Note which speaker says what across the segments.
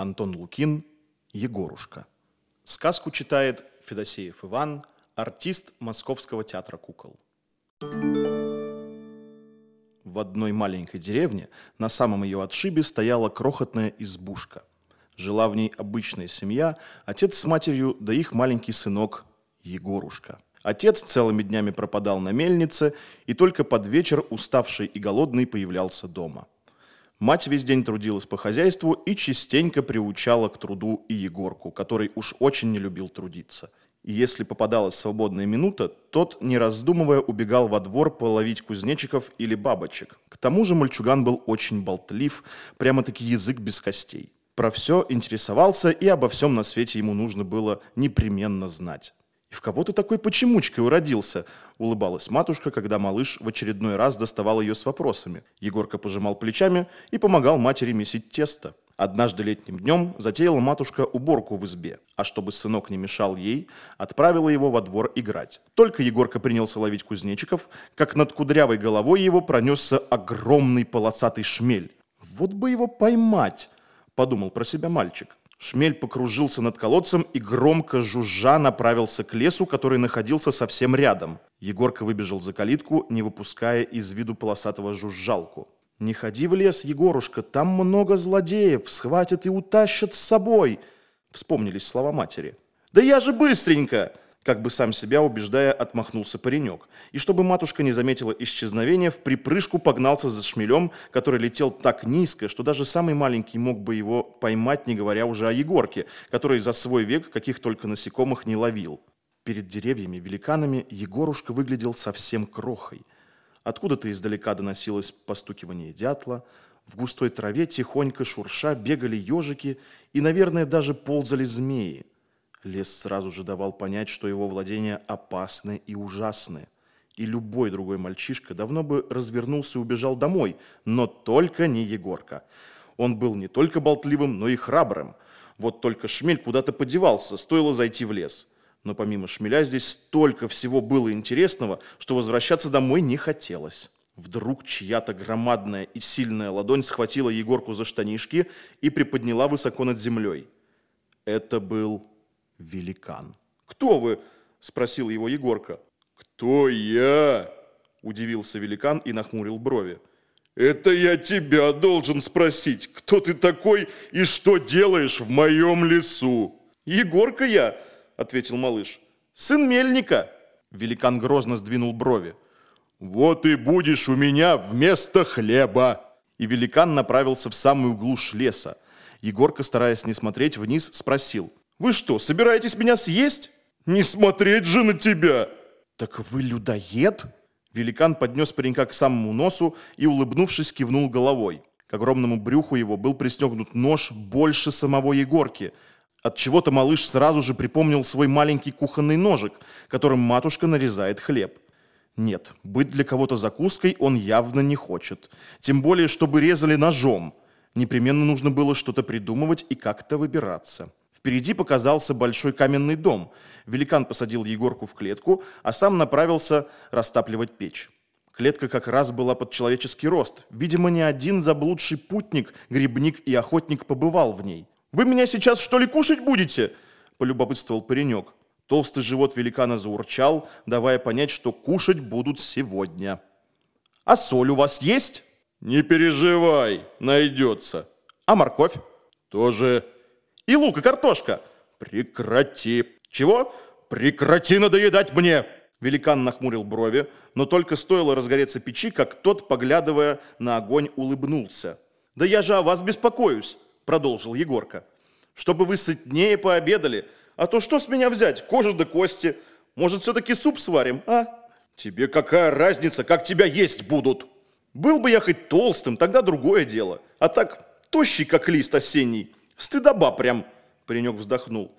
Speaker 1: Антон Лукин, Егорушка. Сказку читает Федосеев Иван, артист Московского театра кукол. В одной маленькой деревне на самом ее отшибе стояла крохотная избушка. Жила в ней обычная семья, отец с матерью, да их маленький сынок Егорушка. Отец целыми днями пропадал на мельнице, и только под вечер, уставший и голодный, появлялся дома. Мать весь день трудилась по хозяйству и частенько приучала к труду и Егорку, который уж очень не любил трудиться. И если попадалась свободная минута, тот, не раздумывая, убегал во двор половить кузнечиков или бабочек. К тому же мальчуган был очень болтлив, прямо-таки язык без костей. Про все интересовался, и обо всем на свете ему нужно было непременно знать. «И в кого ты такой почемучкой уродился?» – улыбалась матушка, когда малыш в очередной раз доставал ее с вопросами. Егорка пожимал плечами и помогал матери месить тесто. Однажды летним днем затеяла матушка уборку в избе, а чтобы сынок не мешал ей, отправила его во двор играть. Только Егорка принялся ловить кузнечиков, как над кудрявой головой его пронесся огромный полосатый шмель. «Вот бы его поймать!» – подумал про себя мальчик. Шмель покружился над колодцем и громко жужжа направился к лесу, который находился совсем рядом. Егорка выбежал за калитку, не выпуская из виду полосатого жужжалку. «Не ходи в лес, Егорушка, там много злодеев, схватят и утащат с собой!» Вспомнились слова матери. «Да я же быстренько!» Как бы сам себя убеждая, отмахнулся паренек. И чтобы матушка не заметила исчезновения, в припрыжку погнался за шмелем, который летел так низко, что даже самый маленький мог бы его поймать, не говоря уже о Егорке, который за свой век каких только насекомых не ловил. Перед деревьями-великанами Егорушка выглядел совсем крохой. Откуда-то издалека доносилось постукивание дятла, в густой траве тихонько шурша бегали ежики и, наверное, даже ползали змеи. Лес сразу же давал понять, что его владения опасны и ужасны. И любой другой мальчишка давно бы развернулся и убежал домой, но только не Егорка. Он был не только болтливым, но и храбрым. Вот только шмель куда-то подевался, стоило зайти в лес. Но помимо шмеля здесь столько всего было интересного, что возвращаться домой не хотелось. Вдруг чья-то громадная и сильная ладонь схватила Егорку за штанишки и приподняла высоко над землей. Это был великан. «Кто вы?» – спросил его Егорка.
Speaker 2: «Кто я?» – удивился великан и нахмурил брови. «Это я тебя должен спросить, кто ты такой и что делаешь в моем лесу?»
Speaker 1: «Егорка я!» – ответил малыш. «Сын мельника!» Великан грозно сдвинул брови.
Speaker 2: «Вот и будешь у меня вместо хлеба!»
Speaker 1: И великан направился в самую глушь леса. Егорка, стараясь не смотреть вниз, спросил – вы что, собираетесь меня съесть?
Speaker 2: Не смотреть же на тебя!»
Speaker 1: «Так вы людоед?» Великан поднес паренька к самому носу и, улыбнувшись, кивнул головой. К огромному брюху его был пристегнут нож больше самого Егорки. От чего то малыш сразу же припомнил свой маленький кухонный ножик, которым матушка нарезает хлеб. Нет, быть для кого-то закуской он явно не хочет. Тем более, чтобы резали ножом. Непременно нужно было что-то придумывать и как-то выбираться. Впереди показался большой каменный дом. Великан посадил Егорку в клетку, а сам направился растапливать печь. Клетка как раз была под человеческий рост. Видимо, ни один заблудший путник, грибник и охотник побывал в ней. «Вы меня сейчас, что ли, кушать будете?» – полюбопытствовал паренек. Толстый живот великана заурчал, давая понять, что кушать будут сегодня. «А соль у вас есть?»
Speaker 2: «Не переживай, найдется».
Speaker 1: «А морковь?»
Speaker 2: «Тоже
Speaker 1: и лук, и картошка.
Speaker 2: Прекрати.
Speaker 1: Чего?
Speaker 2: Прекрати надоедать мне.
Speaker 1: Великан нахмурил брови, но только стоило разгореться печи, как тот, поглядывая на огонь, улыбнулся. «Да я же о вас беспокоюсь», — продолжил Егорка. «Чтобы вы сытнее пообедали. А то что с меня взять? Кожа да кости. Может, все-таки суп сварим, а?»
Speaker 2: «Тебе какая разница, как тебя есть будут?»
Speaker 1: «Был бы я хоть толстым, тогда другое дело. А так, тощий, как лист осенний. Стыдоба прям, паренек вздохнул.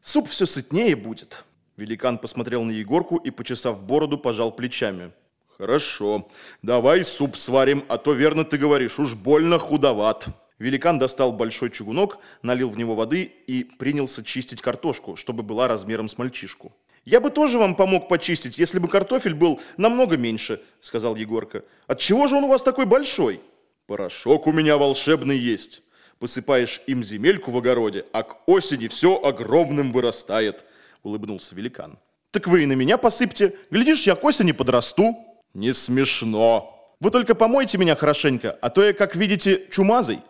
Speaker 1: Суп все сытнее будет. Великан посмотрел на Егорку и, почесав бороду, пожал плечами.
Speaker 2: Хорошо, давай суп сварим, а то верно ты говоришь, уж больно худоват.
Speaker 1: Великан достал большой чугунок, налил в него воды и принялся чистить картошку, чтобы была размером с мальчишку. «Я бы тоже вам помог почистить, если бы картофель был намного меньше», — сказал Егорка. «Отчего же он у вас такой большой?»
Speaker 2: «Порошок у меня волшебный есть. Посыпаешь им земельку в огороде, а к осени все огромным вырастает, улыбнулся великан.
Speaker 1: Так вы и на меня посыпьте. Глядишь, я к осени подрасту.
Speaker 2: Не смешно.
Speaker 1: Вы только помойте меня хорошенько, а то я, как видите, чумазый.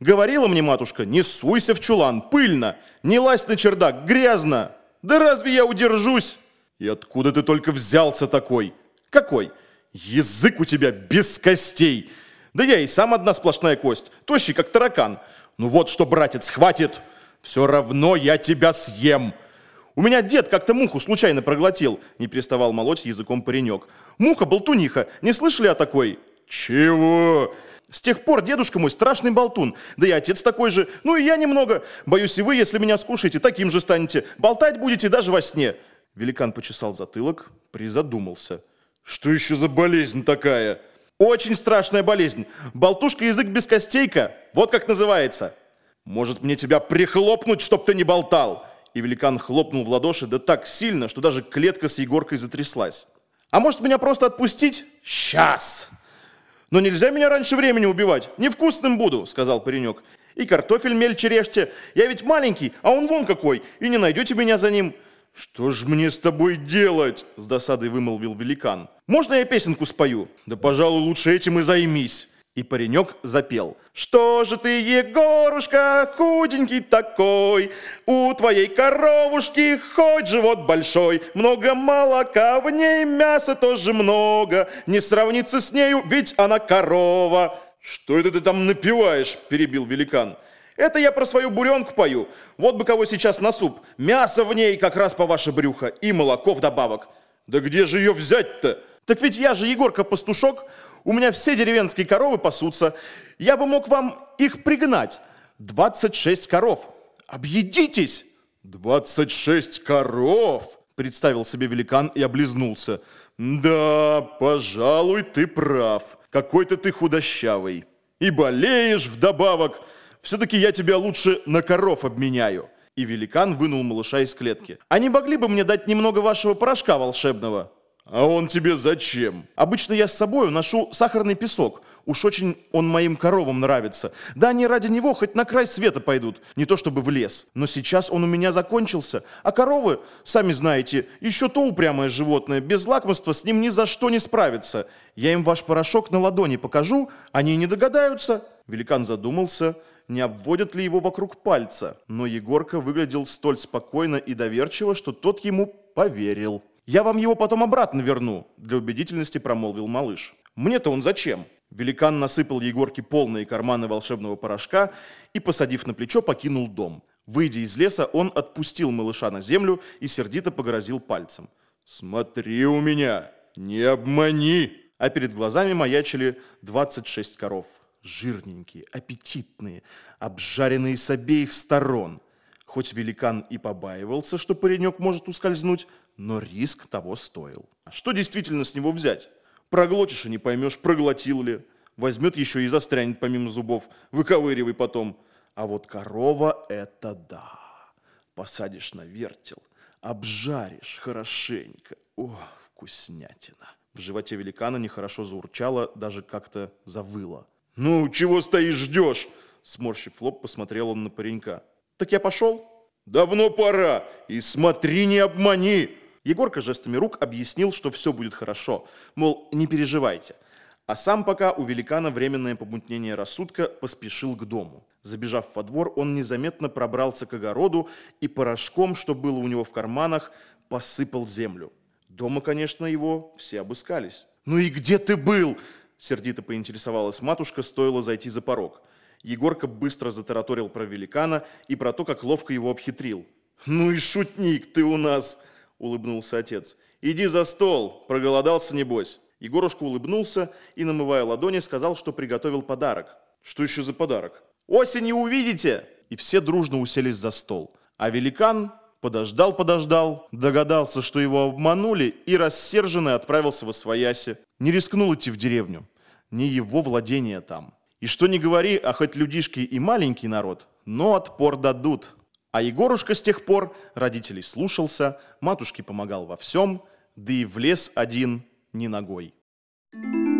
Speaker 1: Говорила мне матушка, не суйся в чулан, пыльно, не лазь на чердак, грязно. Да разве я удержусь?
Speaker 2: И откуда ты только взялся такой?
Speaker 1: Какой? Язык у тебя без костей. Да я и сам одна сплошная кость, тощий, как таракан. Ну вот что, братец, хватит. Все равно я тебя съем. У меня дед как-то муху случайно проглотил, не переставал молоть языком паренек. Муха болтуниха, не слышали о такой?
Speaker 2: Чего?
Speaker 1: С тех пор дедушка мой страшный болтун, да и отец такой же, ну и я немного. Боюсь, и вы, если меня скушаете, таким же станете. Болтать будете даже во сне. Великан почесал затылок, призадумался.
Speaker 2: Что еще за болезнь такая?
Speaker 1: Очень страшная болезнь. Болтушка язык без костейка. Вот как называется. Может мне тебя прихлопнуть, чтоб ты не болтал? И великан хлопнул в ладоши, да так сильно, что даже клетка с Егоркой затряслась. А может меня просто отпустить? Сейчас! Но нельзя меня раньше времени убивать. Невкусным буду, сказал паренек. И картофель мельче режьте. Я ведь маленький, а он вон какой. И не найдете меня за ним.
Speaker 2: «Что ж мне с тобой делать?» – с досадой вымолвил великан.
Speaker 1: «Можно я песенку спою?»
Speaker 2: «Да, пожалуй, лучше этим и займись».
Speaker 1: И паренек запел. «Что же ты, Егорушка, худенький такой? У твоей коровушки хоть живот большой, много молока, в ней мяса тоже много, не сравнится с нею, ведь она корова».
Speaker 2: «Что это ты там напиваешь?» – перебил великан.
Speaker 1: Это я про свою буренку пою. Вот бы кого сейчас на суп. Мясо в ней как раз по ваше брюхо. И молоко вдобавок.
Speaker 2: Да где же ее взять-то?
Speaker 1: Так ведь я же Егорка-пастушок. У меня все деревенские коровы пасутся. Я бы мог вам их пригнать. 26 коров. Объедитесь!
Speaker 2: 26 коров? Представил себе великан и облизнулся. Да, пожалуй, ты прав. Какой-то ты худощавый. И болеешь вдобавок. Все-таки я тебя лучше на коров обменяю.
Speaker 1: И великан вынул малыша из клетки. А не могли бы мне дать немного вашего порошка волшебного?
Speaker 2: А он тебе зачем?
Speaker 1: Обычно я с собой ношу сахарный песок. Уж очень он моим коровам нравится. Да они ради него хоть на край света пойдут, не то чтобы в лес. Но сейчас он у меня закончился. А коровы, сами знаете, еще то упрямое животное, без лакомства с ним ни за что не справится. Я им ваш порошок на ладони покажу, они не догадаются. Великан задумался, не обводят ли его вокруг пальца, но Егорка выглядел столь спокойно и доверчиво, что тот ему поверил. «Я вам его потом обратно верну», – для убедительности промолвил малыш. «Мне-то он зачем?» Великан насыпал Егорке полные карманы волшебного порошка и, посадив на плечо, покинул дом. Выйдя из леса, он отпустил малыша на землю и сердито погрозил пальцем.
Speaker 2: «Смотри у меня, не обмани!»
Speaker 1: А перед глазами маячили 26 коров жирненькие, аппетитные, обжаренные с обеих сторон. Хоть великан и побаивался, что паренек может ускользнуть, но риск того стоил. А что действительно с него взять? Проглотишь и не поймешь, проглотил ли. Возьмет еще и застрянет помимо зубов, выковыривай потом. А вот корова – это да. Посадишь на вертел, обжаришь хорошенько. О, вкуснятина. В животе великана нехорошо заурчало, даже как-то завыло.
Speaker 2: «Ну, чего стоишь, ждешь?» Сморщив лоб, посмотрел он на паренька.
Speaker 1: «Так я пошел?»
Speaker 2: «Давно пора! И смотри, не обмани!»
Speaker 1: Егорка жестами рук объяснил, что все будет хорошо. Мол, не переживайте. А сам пока у великана временное помутнение рассудка поспешил к дому. Забежав во двор, он незаметно пробрался к огороду и порошком, что было у него в карманах, посыпал землю. Дома, конечно, его все обыскались. «Ну и где ты был?» Сердито поинтересовалась матушка, стоило зайти за порог. Егорка быстро затараторил про великана и про то, как ловко его обхитрил.
Speaker 2: «Ну и шутник ты у нас!» – улыбнулся отец. «Иди за стол, проголодался небось».
Speaker 1: Егорушка улыбнулся и, намывая ладони, сказал, что приготовил подарок.
Speaker 2: «Что еще за подарок?»
Speaker 1: «Осенью увидите!» И все дружно уселись за стол. А великан подождал-подождал, догадался, что его обманули, и рассерженный отправился во свояси. Не рискнул идти в деревню не его владение там. И что не говори, а хоть людишки и маленький народ, но отпор дадут. А Егорушка с тех пор родителей слушался, матушке помогал во всем, да и в лес один не ногой. Thank you.